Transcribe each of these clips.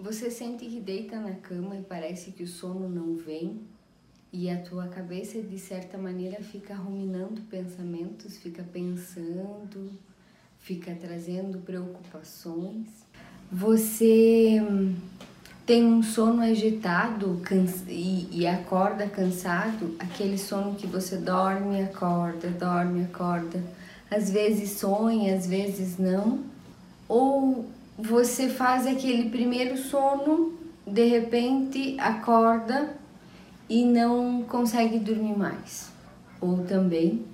Você sente que deita na cama e parece que o sono não vem? E a tua cabeça de certa maneira fica ruminando pensamentos, fica pensando, fica trazendo preocupações. Você tem um sono agitado e, e acorda cansado, aquele sono que você dorme, acorda, dorme, acorda, às vezes sonha, às vezes não, ou você faz aquele primeiro sono, de repente acorda e não consegue dormir mais. Ou também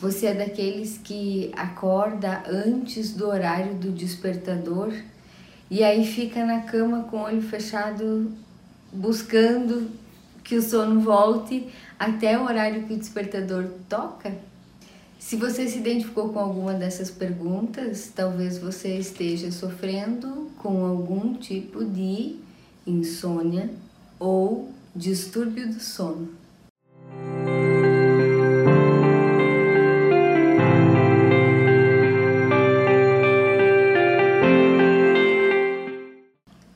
você é daqueles que acorda antes do horário do despertador e aí fica na cama com o olho fechado buscando que o sono volte até o horário que o despertador toca? Se você se identificou com alguma dessas perguntas, talvez você esteja sofrendo com algum tipo de insônia ou distúrbio do sono.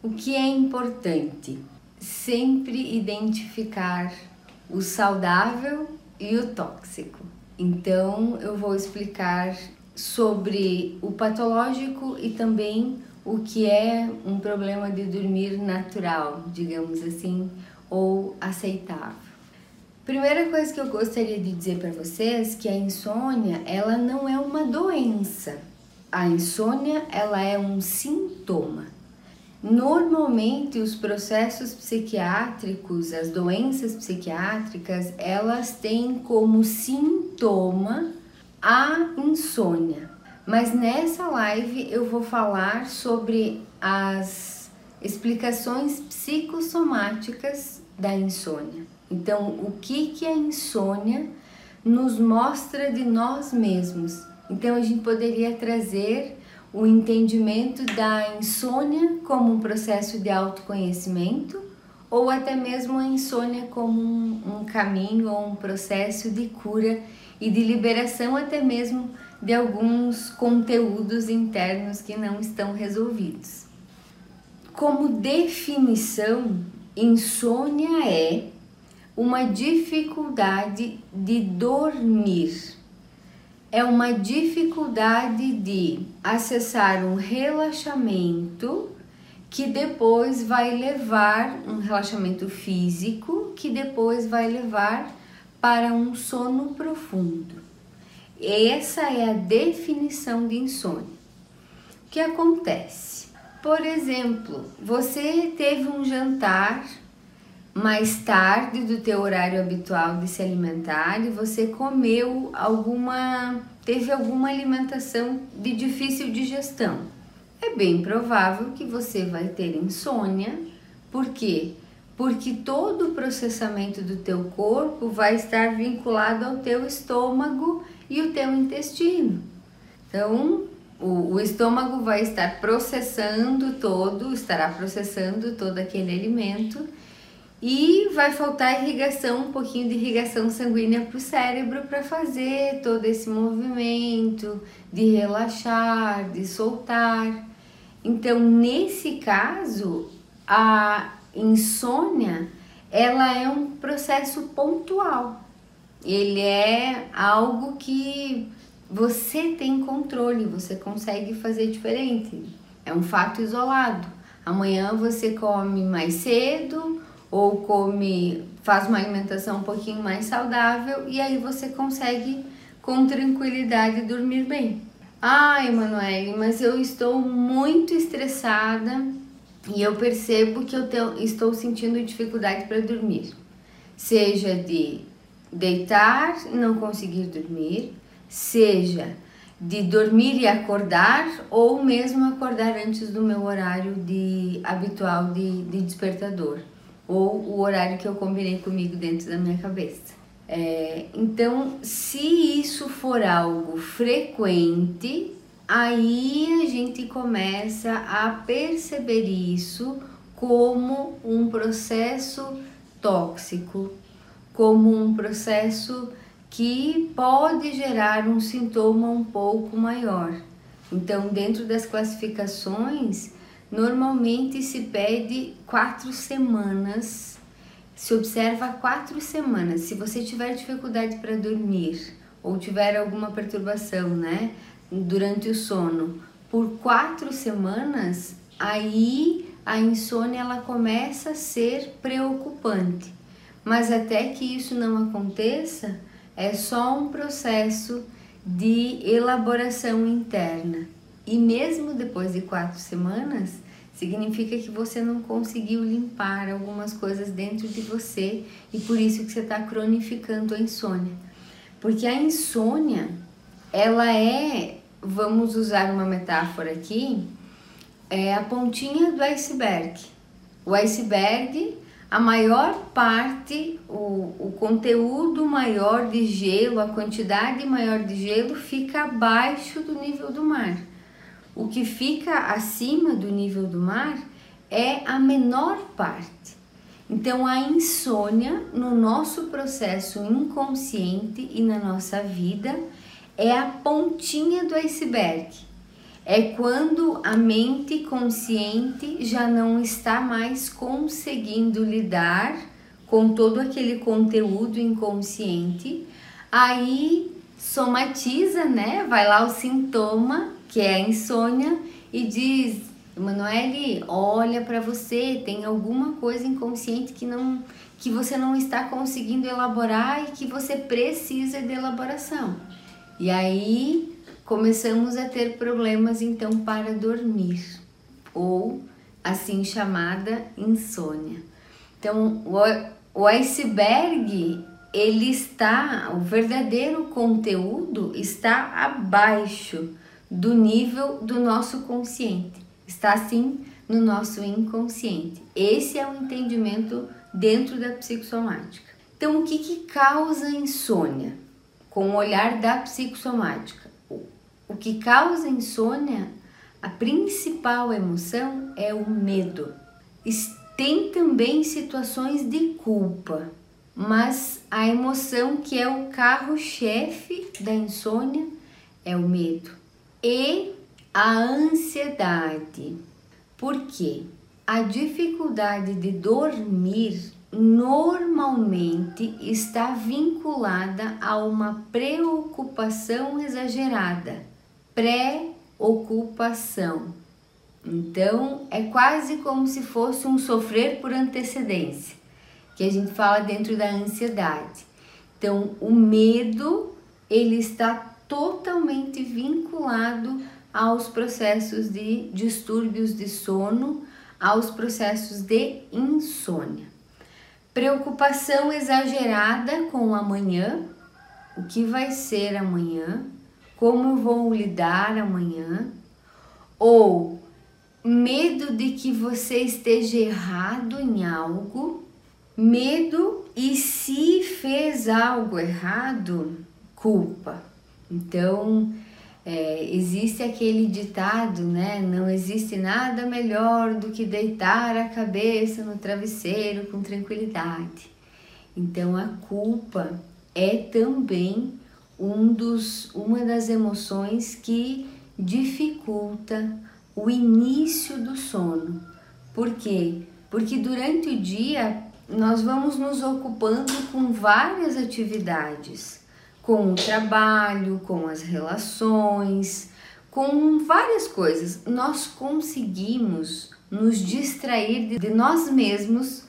O que é importante? Sempre identificar o saudável e o tóxico. Então, eu vou explicar sobre o patológico e também o que é um problema de dormir natural, digamos assim, ou aceitável. Primeira coisa que eu gostaria de dizer para vocês que a insônia, ela não é uma doença. A insônia, ela é um sintoma. Normalmente, os processos psiquiátricos, as doenças psiquiátricas, elas têm como sintoma a insônia. Mas nessa live eu vou falar sobre as explicações psicossomáticas da insônia. Então, o que que a insônia nos mostra de nós mesmos? Então, a gente poderia trazer o entendimento da insônia como um processo de autoconhecimento ou até mesmo a insônia como um, um caminho ou um processo de cura e de liberação até mesmo de alguns conteúdos internos que não estão resolvidos. Como definição, insônia é uma dificuldade de dormir é uma dificuldade de acessar um relaxamento que depois vai levar um relaxamento físico que depois vai levar para um sono profundo. Essa é a definição de insônia. O que acontece? Por exemplo, você teve um jantar mais tarde do teu horário habitual de se alimentar e você comeu alguma teve alguma alimentação de difícil digestão. É bem provável que você vai ter insônia. Por quê? Porque todo o processamento do teu corpo vai estar vinculado ao teu estômago e o teu intestino. Então, o, o estômago vai estar processando todo, estará processando todo aquele alimento e vai faltar irrigação, um pouquinho de irrigação sanguínea para o cérebro para fazer todo esse movimento de relaxar, de soltar. Então, nesse caso, a insônia ela é um processo pontual. Ele é algo que você tem controle, você consegue fazer diferente. É um fato isolado. Amanhã você come mais cedo, ou come, faz uma alimentação um pouquinho mais saudável e aí você consegue com tranquilidade dormir bem. Ai, Emanuele, mas eu estou muito estressada e eu percebo que eu tenho, estou sentindo dificuldade para dormir. Seja de deitar e não conseguir dormir, seja de dormir e acordar ou mesmo acordar antes do meu horário de habitual de, de despertador ou o horário que eu combinei comigo dentro da minha cabeça. É, então, se isso for algo frequente, aí a gente começa a perceber isso como um processo tóxico, como um processo que pode gerar um sintoma um pouco maior. Então, dentro das classificações, normalmente se pede quatro semanas, se observa quatro semanas. Se você tiver dificuldade para dormir ou tiver alguma perturbação, né, durante o sono, por quatro semanas, aí a insônia ela começa a ser preocupante. Mas até que isso não aconteça, é só um processo de elaboração interna. E mesmo depois de quatro semanas, significa que você não conseguiu limpar algumas coisas dentro de você e por isso que você está cronificando a insônia. Porque a insônia, ela é, vamos usar uma metáfora aqui, é a pontinha do iceberg. O iceberg a maior parte, o, o conteúdo maior de gelo, a quantidade maior de gelo fica abaixo do nível do mar. O que fica acima do nível do mar é a menor parte. Então, a insônia no nosso processo inconsciente e na nossa vida é a pontinha do iceberg é quando a mente consciente já não está mais conseguindo lidar com todo aquele conteúdo inconsciente, aí somatiza, né? Vai lá o sintoma, que é a insônia, e diz: Emanuele, olha para você, tem alguma coisa inconsciente que não que você não está conseguindo elaborar e que você precisa de elaboração. E aí começamos a ter problemas então para dormir ou assim chamada insônia. Então, o iceberg ele está, o verdadeiro conteúdo está abaixo do nível do nosso consciente, está assim no nosso inconsciente. Esse é o entendimento dentro da psicossomática. Então, o que, que causa insônia? Com o olhar da psicossomática, o que causa insônia, a principal emoção é o medo. Tem também situações de culpa, mas a emoção que é o carro-chefe da insônia é o medo e a ansiedade. Por quê? A dificuldade de dormir normalmente está vinculada a uma preocupação exagerada pré-ocupação. Então, é quase como se fosse um sofrer por antecedência, que a gente fala dentro da ansiedade. Então, o medo, ele está totalmente vinculado aos processos de distúrbios de sono, aos processos de insônia. Preocupação exagerada com amanhã, o que vai ser amanhã, como vou lidar amanhã, ou medo de que você esteja errado em algo, medo e se fez algo errado, culpa. Então, é, existe aquele ditado, né? Não existe nada melhor do que deitar a cabeça no travesseiro com tranquilidade. Então, a culpa é também um dos, uma das emoções que dificulta o início do sono. Por quê? Porque durante o dia nós vamos nos ocupando com várias atividades, com o trabalho, com as relações, com várias coisas. Nós conseguimos nos distrair de nós mesmos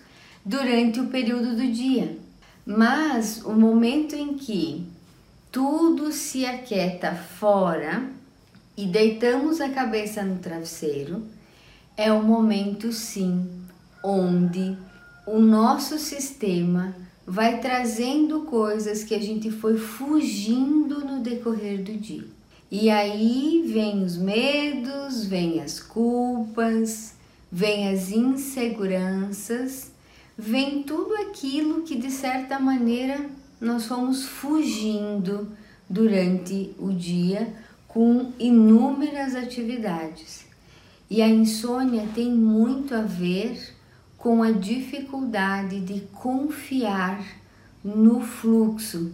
durante o período do dia. Mas o momento em que tudo se aquieta fora e deitamos a cabeça no travesseiro, é o momento sim onde o nosso sistema vai trazendo coisas que a gente foi fugindo no decorrer do dia. E aí vem os medos, vem as culpas, vem as inseguranças, vem tudo aquilo que de certa maneira nós fomos fugindo durante o dia com inúmeras atividades. E a insônia tem muito a ver com a dificuldade de confiar no fluxo,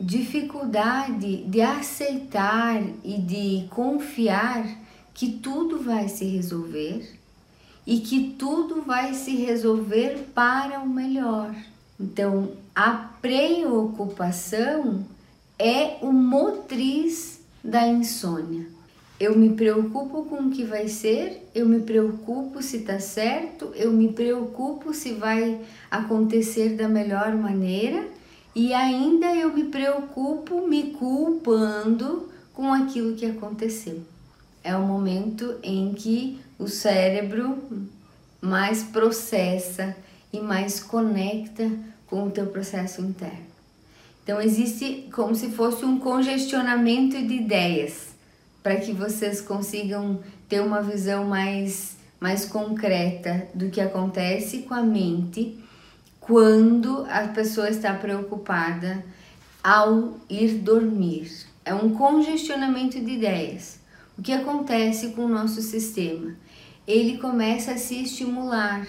dificuldade de aceitar e de confiar que tudo vai se resolver, e que tudo vai se resolver para o melhor. Então, a preocupação é o motriz da insônia. Eu me preocupo com o que vai ser, eu me preocupo se está certo, eu me preocupo se vai acontecer da melhor maneira e ainda eu me preocupo me culpando com aquilo que aconteceu. É o momento em que o cérebro mais processa e mais conecta com o teu processo interno. Então existe como se fosse um congestionamento de ideias para que vocês consigam ter uma visão mais mais concreta do que acontece com a mente quando a pessoa está preocupada ao ir dormir. É um congestionamento de ideias. O que acontece com o nosso sistema? Ele começa a se estimular.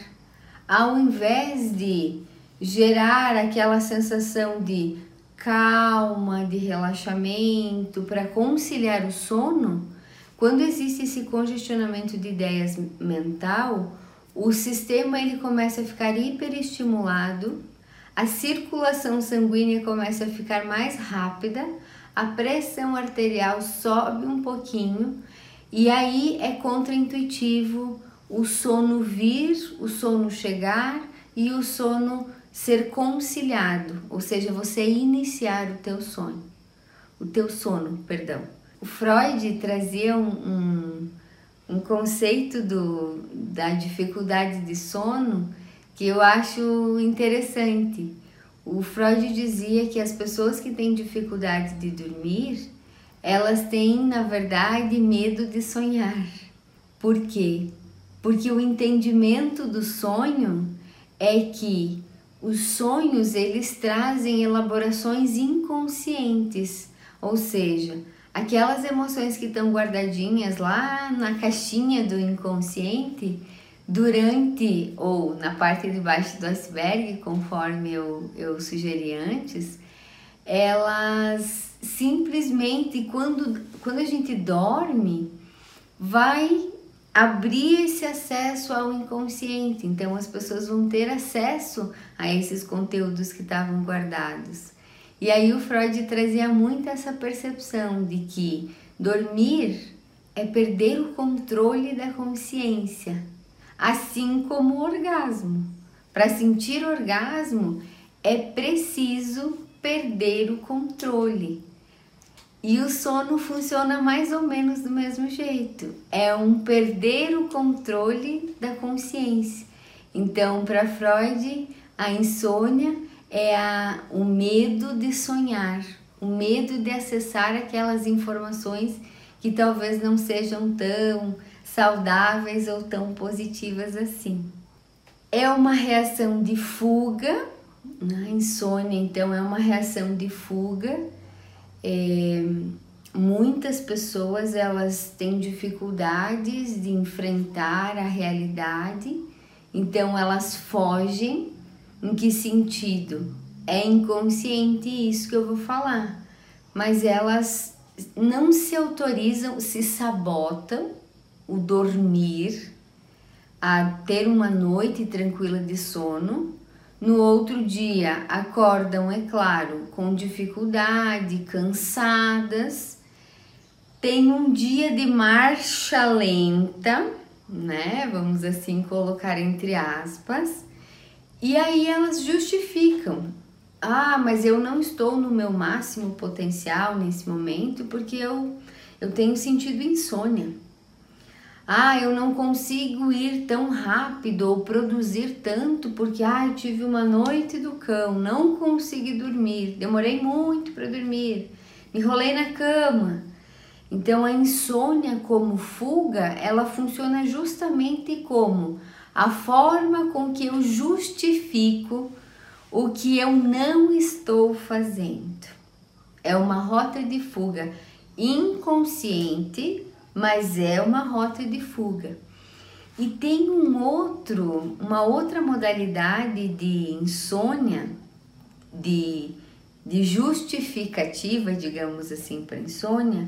Ao invés de gerar aquela sensação de calma, de relaxamento, para conciliar o sono, quando existe esse congestionamento de ideias mental, o sistema ele começa a ficar hiperestimulado, a circulação sanguínea começa a ficar mais rápida, a pressão arterial sobe um pouquinho e aí é contraintuitivo o sono vir, o sono chegar e o sono ser conciliado, ou seja, você iniciar o teu sono, o teu sono, perdão. O Freud trazia um, um um conceito do, da dificuldade de sono que eu acho interessante. O Freud dizia que as pessoas que têm dificuldade de dormir, elas têm, na verdade, medo de sonhar. Por quê? Porque o entendimento do sonho é que os sonhos eles trazem elaborações inconscientes, ou seja, aquelas emoções que estão guardadinhas lá na caixinha do inconsciente durante ou na parte de baixo do iceberg, conforme eu, eu sugeri antes, elas simplesmente quando, quando a gente dorme vai abrir esse acesso ao inconsciente. Então as pessoas vão ter acesso a esses conteúdos que estavam guardados. E aí o Freud trazia muito essa percepção de que dormir é perder o controle da consciência, assim como o orgasmo. Para sentir orgasmo é preciso perder o controle. E o sono funciona mais ou menos do mesmo jeito. É um perder o controle da consciência. Então, para Freud, a insônia é a, o medo de sonhar, o medo de acessar aquelas informações que talvez não sejam tão saudáveis ou tão positivas assim. É uma reação de fuga, né? insônia então é uma reação de fuga. É, muitas pessoas elas têm dificuldades de enfrentar a realidade, então elas fogem em que sentido? É inconsciente isso que eu vou falar, mas elas não se autorizam, se sabotam o dormir, a ter uma noite tranquila de sono. No outro dia acordam, é claro, com dificuldade, cansadas. Tem um dia de marcha lenta, né? Vamos assim colocar entre aspas e aí elas justificam. Ah, mas eu não estou no meu máximo potencial nesse momento porque eu, eu tenho sentido insônia. Ah, eu não consigo ir tão rápido ou produzir tanto porque ah, tive uma noite do cão, não consegui dormir, demorei muito para dormir, me enrolei na cama. Então a insônia como fuga, ela funciona justamente como a forma com que eu justifico o que eu não estou fazendo. É uma rota de fuga inconsciente, mas é uma rota de fuga. E tem um outro, uma outra modalidade de insônia, de, de justificativa, digamos assim, para insônia,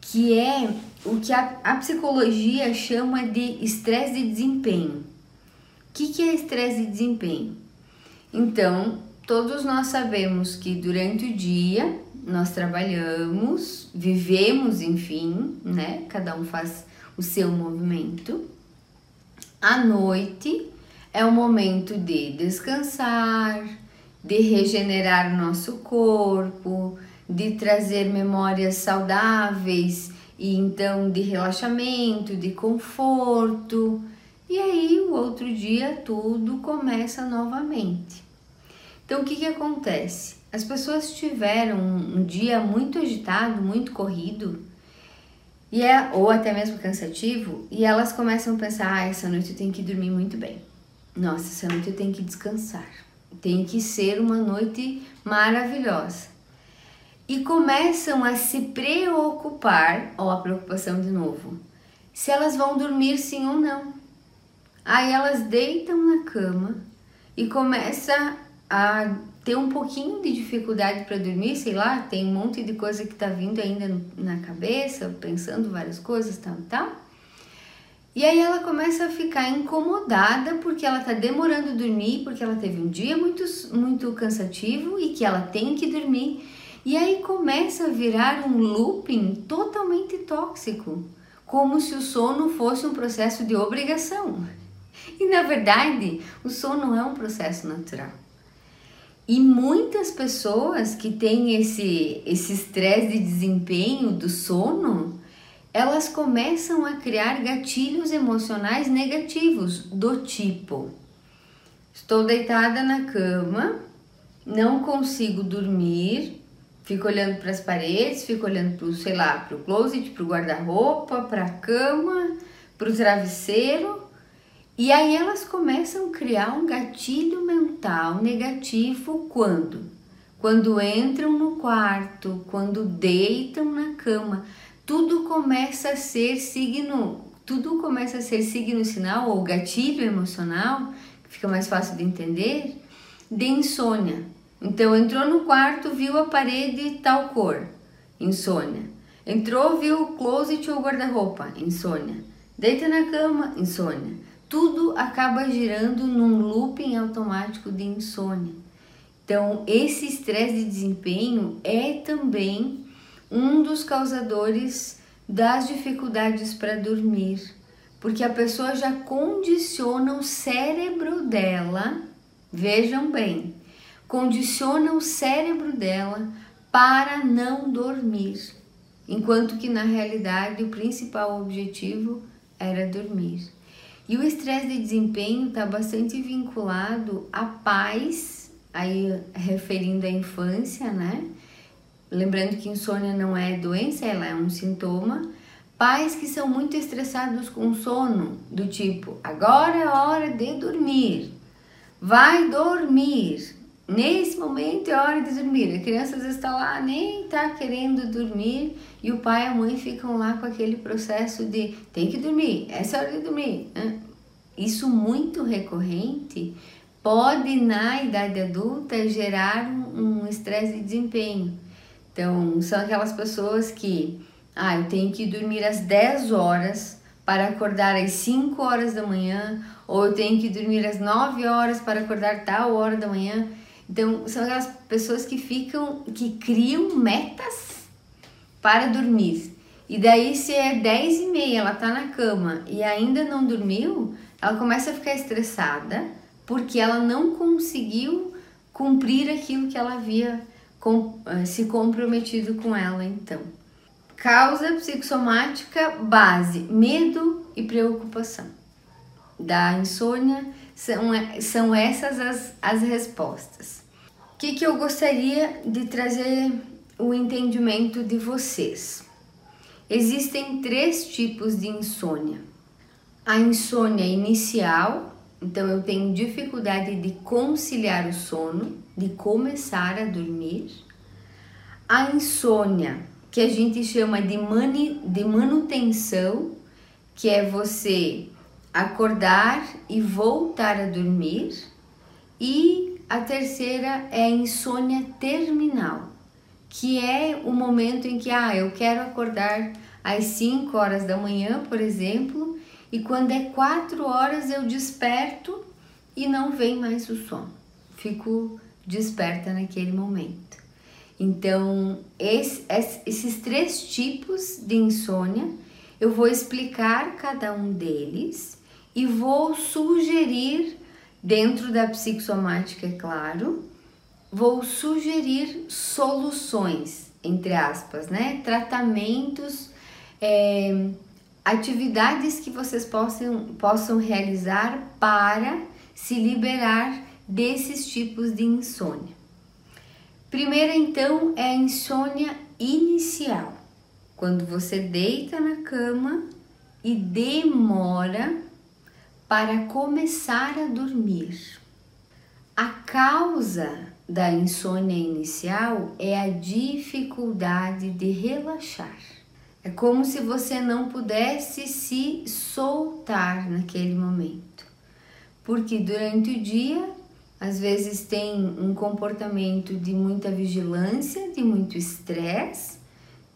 que é o que a, a psicologia chama de estresse de desempenho. O que, que é estresse de desempenho? Então, todos nós sabemos que durante o dia nós trabalhamos, vivemos, enfim, né? Cada um faz o seu movimento. À noite é o momento de descansar, de regenerar nosso corpo, de trazer memórias saudáveis e então de relaxamento, de conforto. E aí o outro dia tudo começa novamente. Então o que, que acontece? As pessoas tiveram um dia muito agitado, muito corrido, e é, ou até mesmo cansativo, e elas começam a pensar: ah, essa noite eu tenho que dormir muito bem. Nossa, essa noite eu tenho que descansar. Tem que ser uma noite maravilhosa. E começam a se preocupar, ou a preocupação de novo, se elas vão dormir sim ou não. Aí elas deitam na cama e começa a ter um pouquinho de dificuldade para dormir, sei lá, tem um monte de coisa que tá vindo ainda na cabeça, pensando várias coisas, tal, tal. E aí ela começa a ficar incomodada porque ela tá demorando a dormir, porque ela teve um dia muito, muito cansativo e que ela tem que dormir. E aí começa a virar um looping totalmente tóxico, como se o sono fosse um processo de obrigação. E na verdade, o sono é um processo natural. E muitas pessoas que têm esse esse estresse de desempenho do sono, elas começam a criar gatilhos emocionais negativos do tipo: estou deitada na cama, não consigo dormir, fico olhando para as paredes, fico olhando para sei lá, para o closet, para o guarda-roupa, para a cama, para o travesseiro e aí elas começam a criar um gatilho mental negativo quando? Quando entram no quarto, quando deitam na cama, tudo começa a ser signo, tudo começa a ser signo sinal ou gatilho emocional, que fica mais fácil de entender, de insônia. Então entrou no quarto, viu a parede tal cor, insônia. Entrou, viu o closet ou guarda-roupa, insônia. Deita na cama, insônia tudo acaba girando num looping automático de insônia. Então, esse estresse de desempenho é também um dos causadores das dificuldades para dormir, porque a pessoa já condiciona o cérebro dela, vejam bem, condiciona o cérebro dela para não dormir, enquanto que na realidade o principal objetivo era dormir. E o estresse de desempenho está bastante vinculado à paz, aí referindo à infância, né? Lembrando que insônia não é doença, ela é um sintoma. Pais que são muito estressados com sono, do tipo, agora é hora de dormir, vai dormir, nesse momento é hora de dormir. A criança às vezes está lá, nem está querendo dormir, e o pai e a mãe ficam lá com aquele processo de tem que dormir, essa é hora de dormir. Isso muito recorrente pode na idade adulta gerar um estresse de desempenho. Então, são aquelas pessoas que, ah, eu tenho que dormir às 10 horas para acordar às 5 horas da manhã, ou eu tenho que dormir às 9 horas para acordar tal hora da manhã. Então, são aquelas pessoas que ficam, que criam metas para dormir. E daí, se é 10 e meia, ela tá na cama e ainda não dormiu, ela começa a ficar estressada porque ela não conseguiu cumprir aquilo que ela havia com, eh, se comprometido com ela, então. Causa psicossomática base: medo e preocupação. Da insônia são, são essas as, as respostas. O que, que eu gostaria de trazer o entendimento de vocês? Existem três tipos de insônia. A insônia inicial, então eu tenho dificuldade de conciliar o sono, de começar a dormir. A insônia, que a gente chama de, mani, de manutenção, que é você acordar e voltar a dormir. E a terceira é a insônia terminal, que é o momento em que ah, eu quero acordar às 5 horas da manhã, por exemplo, e quando é 4 horas eu desperto e não vem mais o sono. Fico desperta naquele momento. Então, esse, esses três tipos de insônia, eu vou explicar cada um deles e vou sugerir, dentro da psicossomática, é claro, vou sugerir soluções, entre aspas, né? Tratamentos, é, atividades que vocês possam, possam realizar para se liberar desses tipos de insônia. Primeira, então, é a insônia inicial, quando você deita na cama e demora para começar a dormir. A causa da insônia inicial é a dificuldade de relaxar. É como se você não pudesse se soltar naquele momento. Porque durante o dia, às vezes tem um comportamento de muita vigilância, de muito estresse,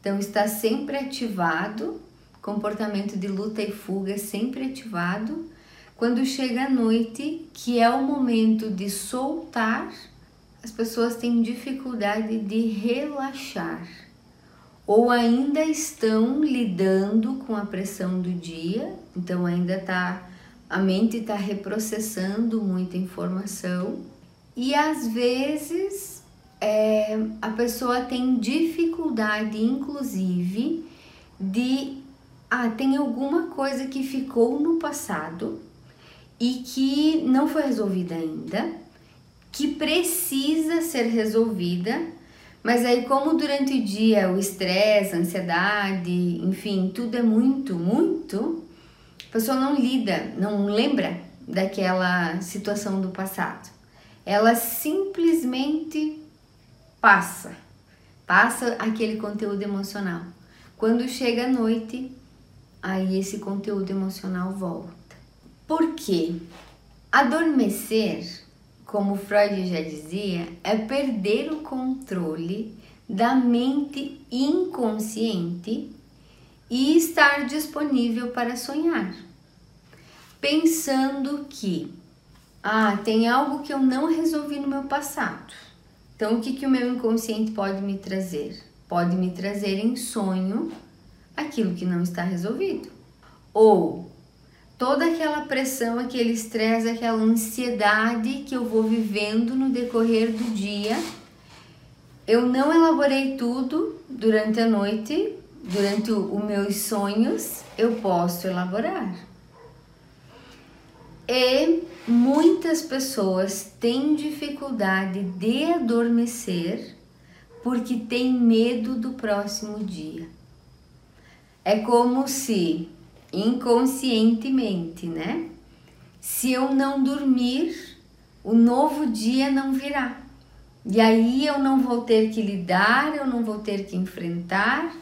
então está sempre ativado, comportamento de luta e fuga sempre ativado. Quando chega a noite, que é o momento de soltar, as pessoas têm dificuldade de relaxar. Ou ainda estão lidando com a pressão do dia, então ainda tá a mente está reprocessando muita informação. E às vezes é, a pessoa tem dificuldade, inclusive, de ah, tem alguma coisa que ficou no passado e que não foi resolvida ainda, que precisa ser resolvida mas aí, como durante o dia o estresse, a ansiedade, enfim, tudo é muito, muito, a pessoa não lida, não lembra daquela situação do passado. Ela simplesmente passa, passa aquele conteúdo emocional. Quando chega a noite, aí esse conteúdo emocional volta. Por quê? Adormecer como Freud já dizia, é perder o controle da mente inconsciente e estar disponível para sonhar, pensando que ah, tem algo que eu não resolvi no meu passado. Então, o que, que o meu inconsciente pode me trazer? Pode me trazer em sonho aquilo que não está resolvido. Ou toda aquela pressão, aquele estresse, aquela ansiedade que eu vou vivendo no decorrer do dia. Eu não elaborei tudo durante a noite, durante os meus sonhos, eu posso elaborar. E muitas pessoas têm dificuldade de adormecer porque têm medo do próximo dia. É como se inconscientemente, né? Se eu não dormir, o novo dia não virá. E aí eu não vou ter que lidar, eu não vou ter que enfrentar,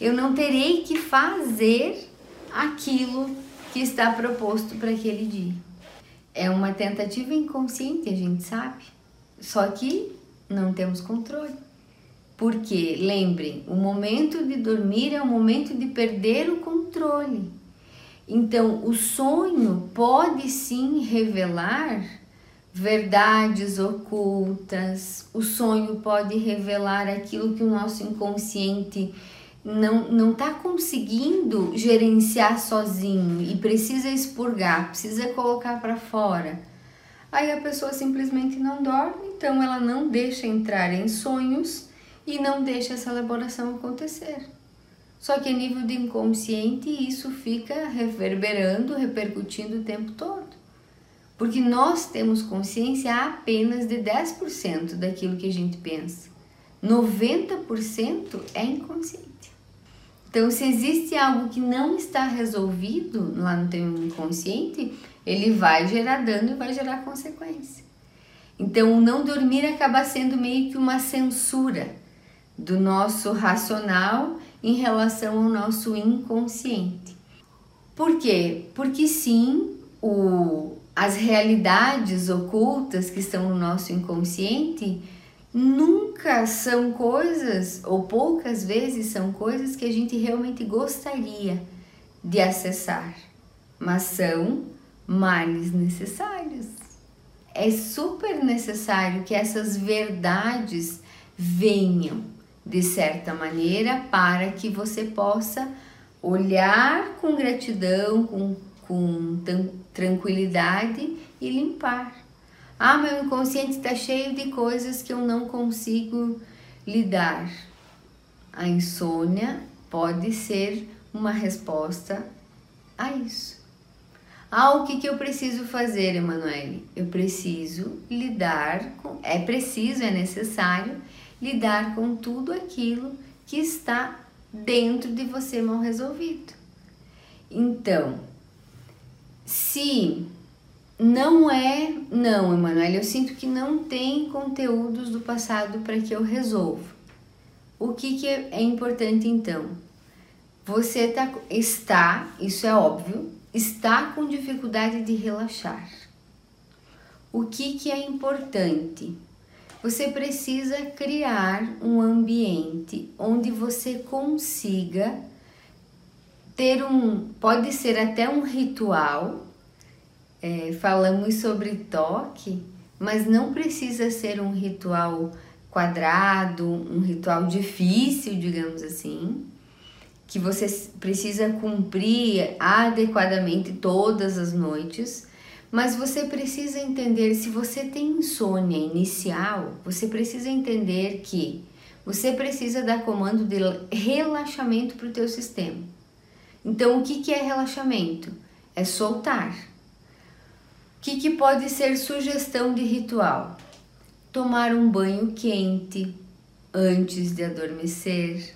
eu não terei que fazer aquilo que está proposto para aquele dia. É uma tentativa inconsciente, a gente sabe. Só que não temos controle. Porque, lembrem, o momento de dormir é o momento de perder o controle. Então, o sonho pode sim revelar verdades ocultas, o sonho pode revelar aquilo que o nosso inconsciente não está conseguindo gerenciar sozinho e precisa expurgar, precisa colocar para fora. Aí a pessoa simplesmente não dorme, então ela não deixa entrar em sonhos e não deixa essa elaboração acontecer. Só que a nível de inconsciente isso fica reverberando, repercutindo o tempo todo. Porque nós temos consciência apenas de 10% daquilo que a gente pensa. 90% é inconsciente. Então, se existe algo que não está resolvido lá no teu inconsciente, ele vai gerar dano e vai gerar consequência. Então, o não dormir acaba sendo meio que uma censura do nosso racional em relação ao nosso inconsciente. Por quê? Porque sim, o, as realidades ocultas que estão no nosso inconsciente nunca são coisas, ou poucas vezes são coisas que a gente realmente gostaria de acessar, mas são males necessários. É super necessário que essas verdades venham de certa maneira para que você possa olhar com gratidão, com, com tranquilidade e limpar. Ah, meu inconsciente está cheio de coisas que eu não consigo lidar. A insônia pode ser uma resposta a isso. Ah, o que, que eu preciso fazer, Emanuele? Eu preciso lidar com. É preciso, é necessário lidar com tudo aquilo que está dentro de você mal resolvido. Então, se não é, não, Emanuel, eu sinto que não tem conteúdos do passado para que eu resolva. O que, que é importante então? Você tá, está, isso é óbvio, está com dificuldade de relaxar. O que, que é importante? Você precisa criar um ambiente onde você consiga ter um, pode ser até um ritual é, falamos sobre toque, mas não precisa ser um ritual quadrado, um ritual difícil, digamos assim, que você precisa cumprir adequadamente todas as noites, mas você precisa entender se você tem insônia inicial, você precisa entender que você precisa dar comando de relaxamento para o teu sistema. Então, o que, que é relaxamento? É soltar o que, que pode ser sugestão de ritual? Tomar um banho quente antes de adormecer,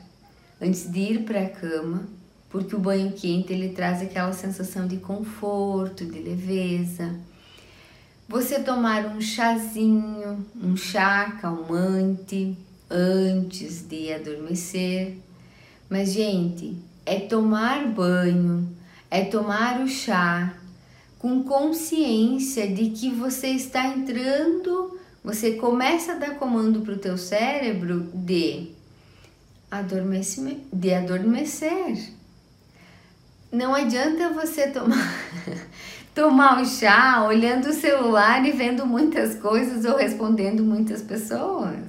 antes de ir para a cama, porque o banho quente ele traz aquela sensação de conforto, de leveza. Você tomar um chazinho, um chá calmante antes de adormecer. Mas, gente, é tomar banho, é tomar o chá, com consciência de que você está entrando, você começa a dar comando para o teu cérebro de de adormecer. Não adianta você tomar tomar o chá olhando o celular e vendo muitas coisas ou respondendo muitas pessoas.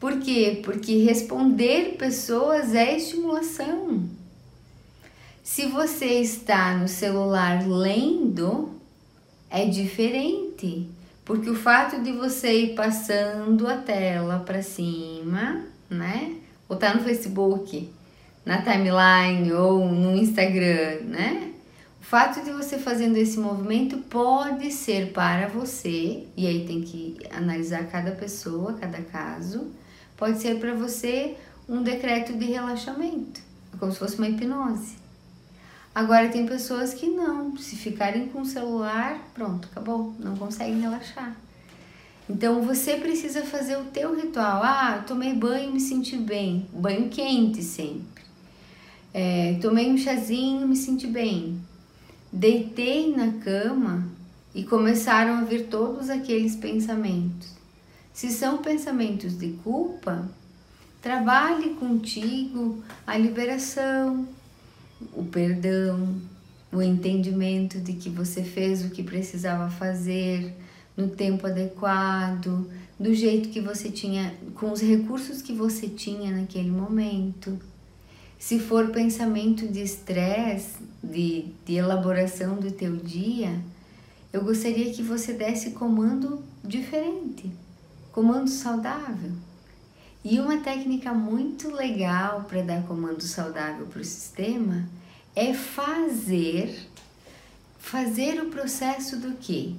Por quê? Porque responder pessoas é estimulação. Se você está no celular lendo, é diferente, porque o fato de você ir passando a tela para cima, né? Ou tá no Facebook, na timeline ou no Instagram, né? O fato de você fazendo esse movimento pode ser para você, e aí tem que analisar cada pessoa, cada caso, pode ser para você um decreto de relaxamento, como se fosse uma hipnose. Agora tem pessoas que não, se ficarem com o celular, pronto, acabou, não conseguem relaxar. Então você precisa fazer o teu ritual. Ah, tomei banho, me senti bem. Banho quente sempre. É, tomei um chazinho, me senti bem. Deitei na cama e começaram a vir todos aqueles pensamentos. Se são pensamentos de culpa, trabalhe contigo a liberação, o perdão, o entendimento de que você fez o que precisava fazer no tempo adequado, do jeito que você tinha, com os recursos que você tinha naquele momento. Se for pensamento de estresse, de, de elaboração do teu dia, eu gostaria que você desse comando diferente, comando saudável. E uma técnica muito legal para dar comando saudável para o sistema é fazer fazer o processo do que?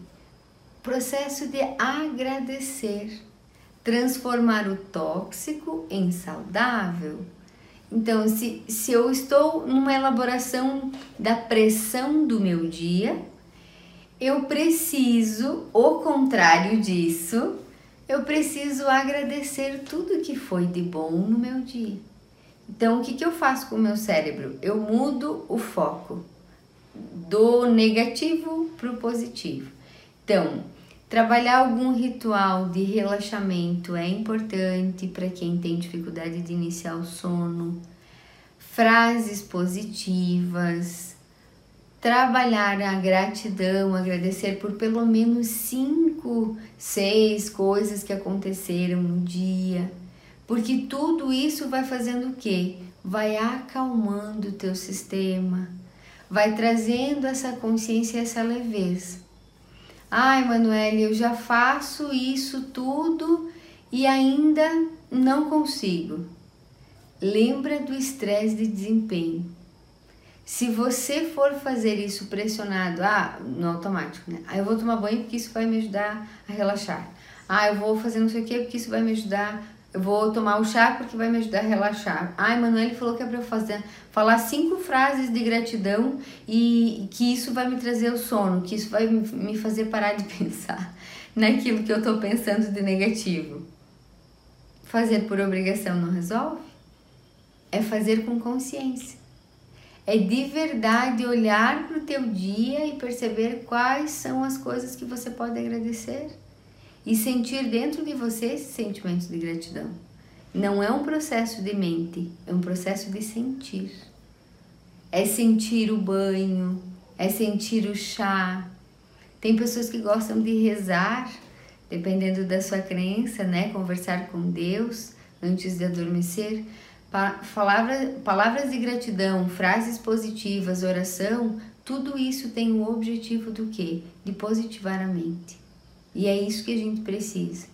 Processo de agradecer, transformar o tóxico em saudável. Então, se, se eu estou numa elaboração da pressão do meu dia, eu preciso, o contrário disso, eu preciso agradecer tudo que foi de bom no meu dia. Então, o que, que eu faço com o meu cérebro? Eu mudo o foco do negativo para o positivo. Então, Trabalhar algum ritual de relaxamento é importante para quem tem dificuldade de iniciar o sono. Frases positivas, trabalhar a gratidão, agradecer por pelo menos cinco, seis coisas que aconteceram no dia, porque tudo isso vai fazendo o quê? Vai acalmando o teu sistema, vai trazendo essa consciência, essa leveza. Ai, Manuele, eu já faço isso tudo e ainda não consigo. Lembra do estresse de desempenho. Se você for fazer isso pressionado, ah, no automático, né? Ah, eu vou tomar banho porque isso vai me ajudar a relaxar. Ah, eu vou fazer não sei o que porque isso vai me ajudar eu vou tomar o chá porque vai me ajudar a relaxar. Ah, Emanuele falou que é para eu fazer, falar cinco frases de gratidão e que isso vai me trazer o sono, que isso vai me fazer parar de pensar naquilo que eu estou pensando de negativo. Fazer por obrigação não resolve? É fazer com consciência. É de verdade olhar para o teu dia e perceber quais são as coisas que você pode agradecer e sentir dentro de você esses sentimentos de gratidão. Não é um processo de mente, é um processo de sentir. É sentir o banho, é sentir o chá. Tem pessoas que gostam de rezar, dependendo da sua crença, né? Conversar com Deus antes de adormecer. Palavra, palavras de gratidão, frases positivas, oração, tudo isso tem o objetivo do quê? De positivar a mente. E é isso que a gente precisa,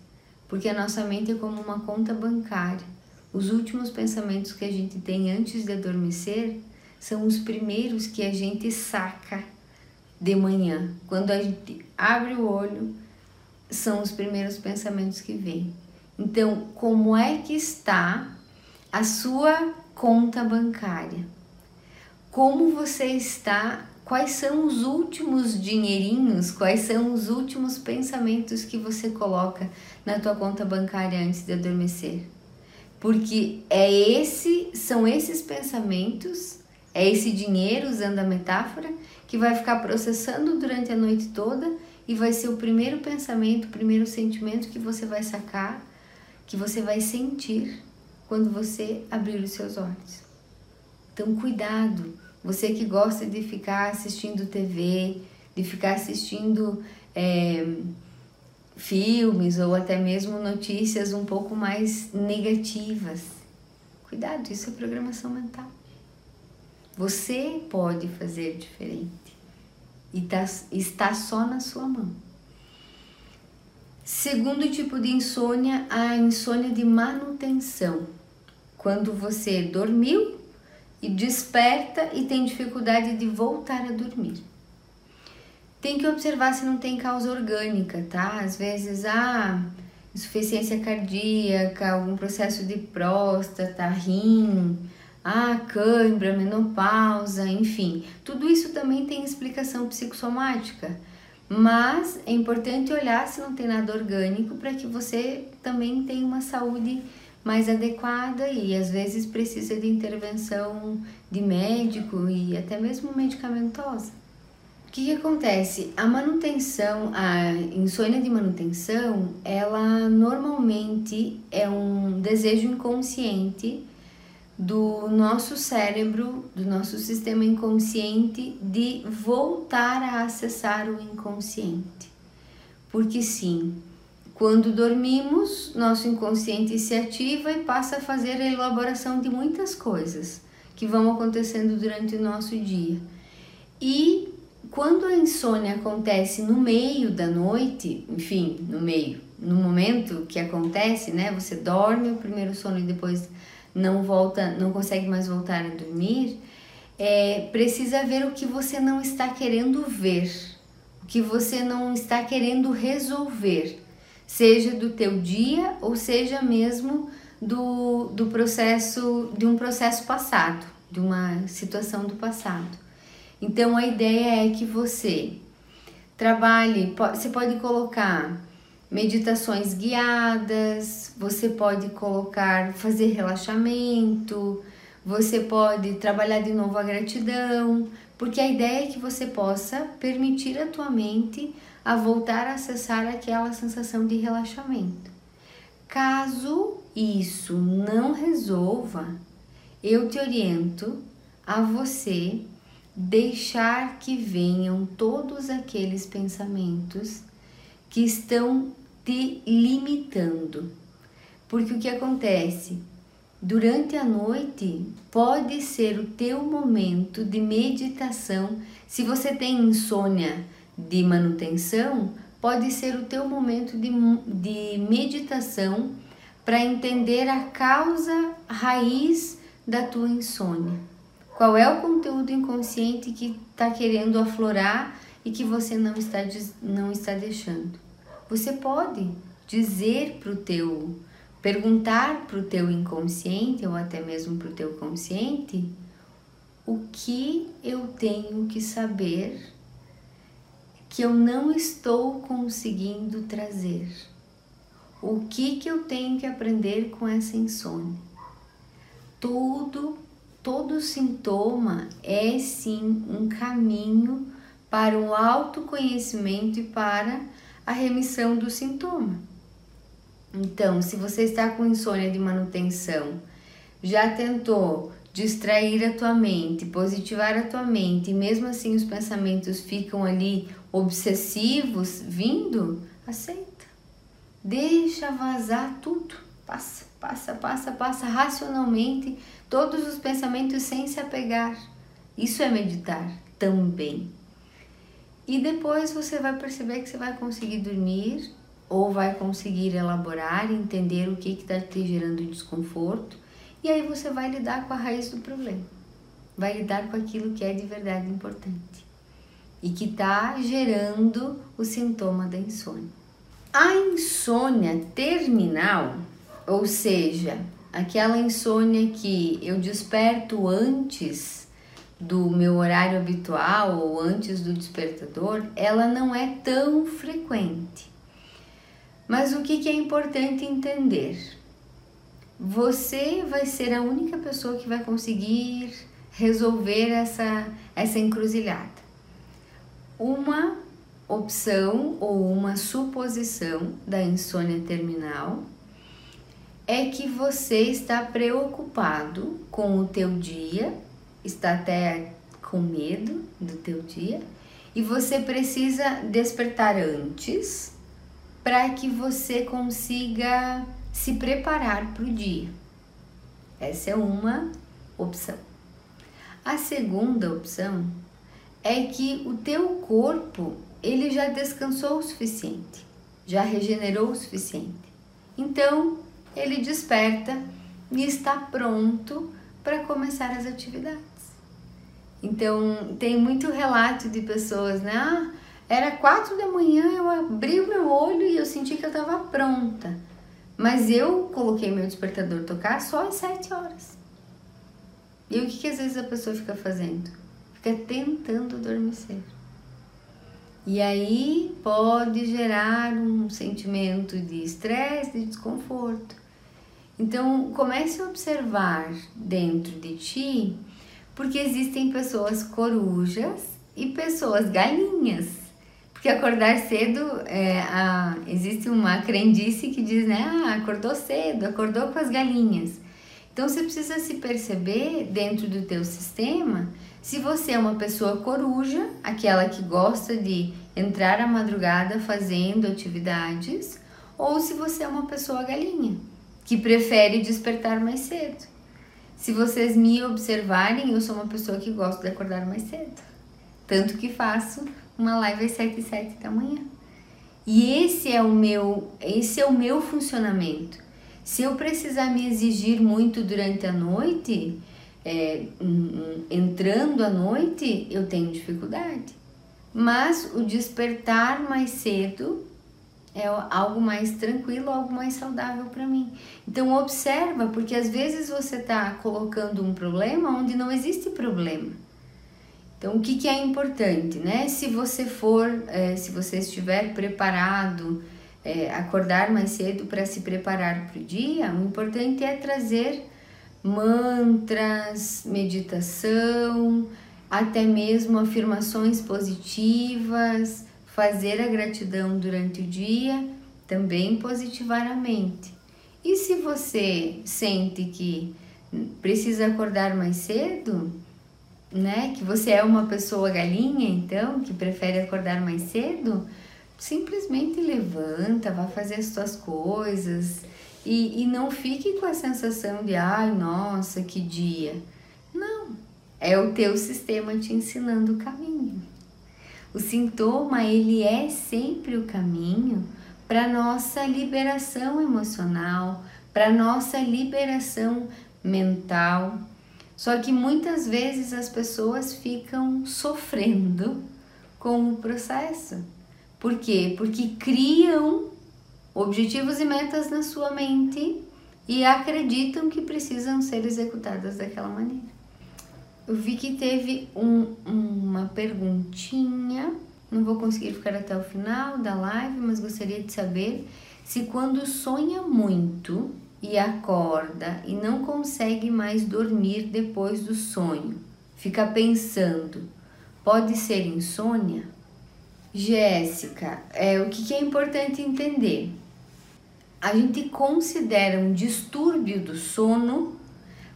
porque a nossa mente é como uma conta bancária. Os últimos pensamentos que a gente tem antes de adormecer são os primeiros que a gente saca de manhã. Quando a gente abre o olho, são os primeiros pensamentos que vêm. Então, como é que está a sua conta bancária? Como você está quais são os últimos dinheirinhos, quais são os últimos pensamentos que você coloca na tua conta bancária antes de adormecer. Porque é esse, são esses pensamentos, é esse dinheiro, usando a metáfora, que vai ficar processando durante a noite toda e vai ser o primeiro pensamento, o primeiro sentimento que você vai sacar, que você vai sentir quando você abrir os seus olhos. Então, cuidado, você que gosta de ficar assistindo TV, de ficar assistindo é, filmes ou até mesmo notícias um pouco mais negativas. Cuidado, isso é programação mental. Você pode fazer diferente e tá, está só na sua mão. Segundo tipo de insônia, a insônia de manutenção. Quando você dormiu e desperta e tem dificuldade de voltar a dormir. Tem que observar se não tem causa orgânica, tá? Às vezes, ah, insuficiência cardíaca, algum processo de próstata, rim, ah, cãibra, menopausa, enfim. Tudo isso também tem explicação psicossomática. Mas é importante olhar se não tem nada orgânico para que você também tenha uma saúde mais adequada e às vezes precisa de intervenção de médico e até mesmo medicamentosa. O que, que acontece? A manutenção, a insônia de manutenção, ela normalmente é um desejo inconsciente do nosso cérebro, do nosso sistema inconsciente de voltar a acessar o inconsciente. Porque sim, quando dormimos, nosso inconsciente se ativa e passa a fazer a elaboração de muitas coisas que vão acontecendo durante o nosso dia. E quando a insônia acontece no meio da noite, enfim, no meio, no momento que acontece, né? Você dorme o primeiro sono e depois não volta, não consegue mais voltar a dormir. É, precisa ver o que você não está querendo ver, o que você não está querendo resolver seja do teu dia ou seja mesmo do, do processo, de um processo passado, de uma situação do passado. Então a ideia é que você trabalhe, você pode colocar meditações guiadas, você pode colocar, fazer relaxamento, você pode trabalhar de novo a gratidão, porque a ideia é que você possa permitir a tua mente a voltar a acessar aquela sensação de relaxamento. Caso isso não resolva, eu te oriento a você deixar que venham todos aqueles pensamentos que estão te limitando. Porque o que acontece? Durante a noite pode ser o teu momento de meditação. Se você tem insônia de manutenção, pode ser o teu momento de, de meditação para entender a causa raiz da tua insônia. Qual é o conteúdo inconsciente que está querendo aflorar e que você não está, não está deixando? Você pode dizer para o teu, perguntar para o teu inconsciente ou até mesmo para o teu consciente o que eu tenho que saber que eu não estou conseguindo trazer. O que que eu tenho que aprender com essa insônia? Tudo, todo sintoma é sim um caminho para o autoconhecimento e para a remissão do sintoma. Então, se você está com insônia de manutenção, já tentou distrair a tua mente, positivar a tua mente, e mesmo assim os pensamentos ficam ali obsessivos vindo, aceita. Deixa vazar tudo. Passa, passa, passa, passa racionalmente todos os pensamentos sem se apegar. Isso é meditar também. E depois você vai perceber que você vai conseguir dormir ou vai conseguir elaborar, entender o que está te gerando desconforto e aí você vai lidar com a raiz do problema. Vai lidar com aquilo que é de verdade importante e que está gerando o sintoma da insônia. A insônia terminal, ou seja, aquela insônia que eu desperto antes do meu horário habitual ou antes do despertador, ela não é tão frequente. Mas o que, que é importante entender? Você vai ser a única pessoa que vai conseguir resolver essa, essa encruzilhada. Uma opção ou uma suposição da insônia terminal é que você está preocupado com o teu dia, está até com medo do teu dia e você precisa despertar antes para que você consiga se preparar para o dia. Essa é uma opção. A segunda opção é que o teu corpo ele já descansou o suficiente, já regenerou o suficiente. Então, ele desperta e está pronto para começar as atividades. Então, tem muito relato de pessoas, né? Ah, era quatro da manhã, eu abri o meu olho e eu senti que eu estava pronta. Mas eu coloquei meu despertador tocar só às sete horas. E o que, que às vezes a pessoa fica fazendo? Fica tentando adormecer. E aí pode gerar um sentimento de estresse, de desconforto. Então comece a observar dentro de ti, porque existem pessoas corujas e pessoas galinhas. Porque acordar cedo, é, a, existe uma crendice que diz, né? Ah, acordou cedo, acordou com as galinhas. Então você precisa se perceber dentro do teu sistema se você é uma pessoa coruja, aquela que gosta de entrar à madrugada fazendo atividades, ou se você é uma pessoa galinha, que prefere despertar mais cedo. Se vocês me observarem, eu sou uma pessoa que gosta de acordar mais cedo. Tanto que faço uma live às 7 e 7 da manhã. E esse é o meu, esse é o meu funcionamento. Se eu precisar me exigir muito durante a noite, é, entrando à noite, eu tenho dificuldade. Mas o despertar mais cedo é algo mais tranquilo, algo mais saudável para mim. Então observa, porque às vezes você está colocando um problema onde não existe problema. Então o que, que é importante, né? Se você for, é, se você estiver preparado, é, acordar mais cedo para se preparar para o dia, o importante é trazer mantras, meditação, até mesmo afirmações positivas, fazer a gratidão durante o dia, também positivar a mente. E se você sente que precisa acordar mais cedo, né? Que você é uma pessoa galinha, então, que prefere acordar mais cedo, simplesmente levanta, vai fazer as suas coisas e, e não fique com a sensação de ai, nossa, que dia. Não, é o teu sistema te ensinando o caminho. O sintoma, ele é sempre o caminho para nossa liberação emocional, para nossa liberação mental. Só que muitas vezes as pessoas ficam sofrendo com o processo. Por quê? Porque criam objetivos e metas na sua mente e acreditam que precisam ser executadas daquela maneira. Eu vi que teve um, uma perguntinha, não vou conseguir ficar até o final da live, mas gostaria de saber se quando sonha muito e acorda e não consegue mais dormir depois do sonho, fica pensando, pode ser insônia? Jéssica, é, o que, é importante entender? A gente considera um distúrbio do sono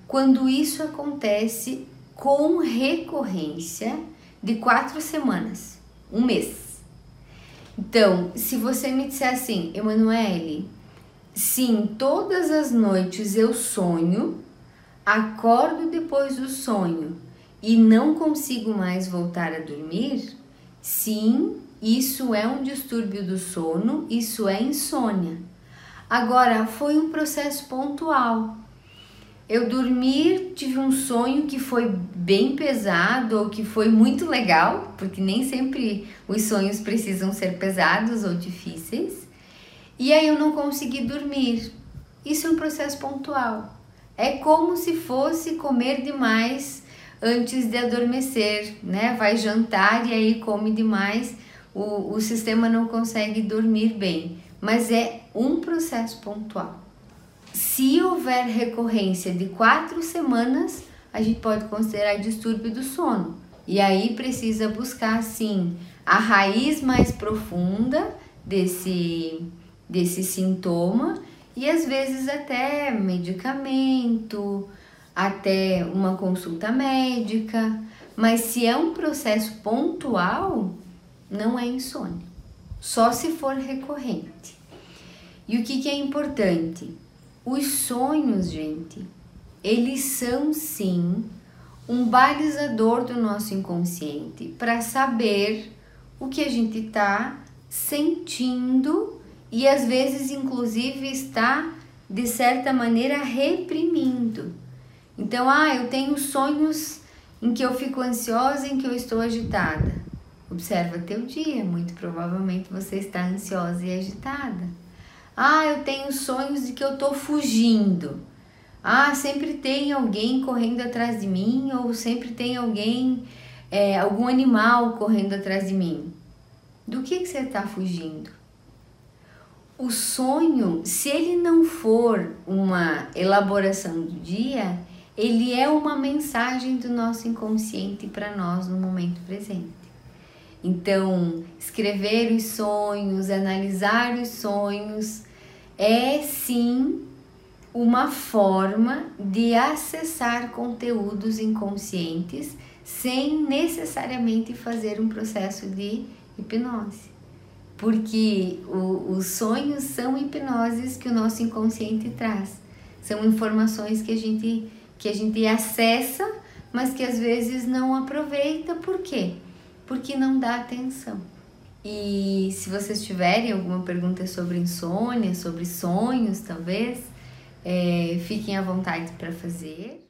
quando isso acontece com recorrência de quatro semanas, um mês. Então, se você me disser assim, Emanuele, sim, todas as noites eu sonho, acordo depois do sonho e não consigo mais voltar a dormir, sim, isso é um distúrbio do sono, isso é insônia. Agora, foi um processo pontual. Eu dormir, tive um sonho que foi bem pesado ou que foi muito legal, porque nem sempre os sonhos precisam ser pesados ou difíceis. E aí eu não consegui dormir. Isso é um processo pontual. É como se fosse comer demais antes de adormecer, né? Vai jantar e aí come demais, o, o sistema não consegue dormir bem. Mas é um processo pontual. Se houver recorrência de quatro semanas, a gente pode considerar distúrbio do sono. E aí precisa buscar, sim, a raiz mais profunda desse, desse sintoma e às vezes até medicamento, até uma consulta médica. Mas se é um processo pontual, não é insônia, só se for recorrente. E o que, que é importante? Os sonhos, gente, eles são sim um balizador do nosso inconsciente para saber o que a gente está sentindo e às vezes, inclusive, está de certa maneira reprimindo. Então, ah, eu tenho sonhos em que eu fico ansiosa, em que eu estou agitada. Observa teu dia, muito provavelmente você está ansiosa e agitada. Ah, eu tenho sonhos de que eu estou fugindo. Ah, sempre tem alguém correndo atrás de mim, ou sempre tem alguém, é, algum animal correndo atrás de mim. Do que, que você está fugindo? O sonho, se ele não for uma elaboração do dia, ele é uma mensagem do nosso inconsciente para nós no momento presente. Então, escrever os sonhos, analisar os sonhos, é sim uma forma de acessar conteúdos inconscientes sem necessariamente fazer um processo de hipnose. Porque o, os sonhos são hipnoses que o nosso inconsciente traz. São informações que a gente, que a gente acessa, mas que às vezes não aproveita. Por quê? Porque não dá atenção. E se vocês tiverem alguma pergunta sobre insônia, sobre sonhos, talvez, é, fiquem à vontade para fazer.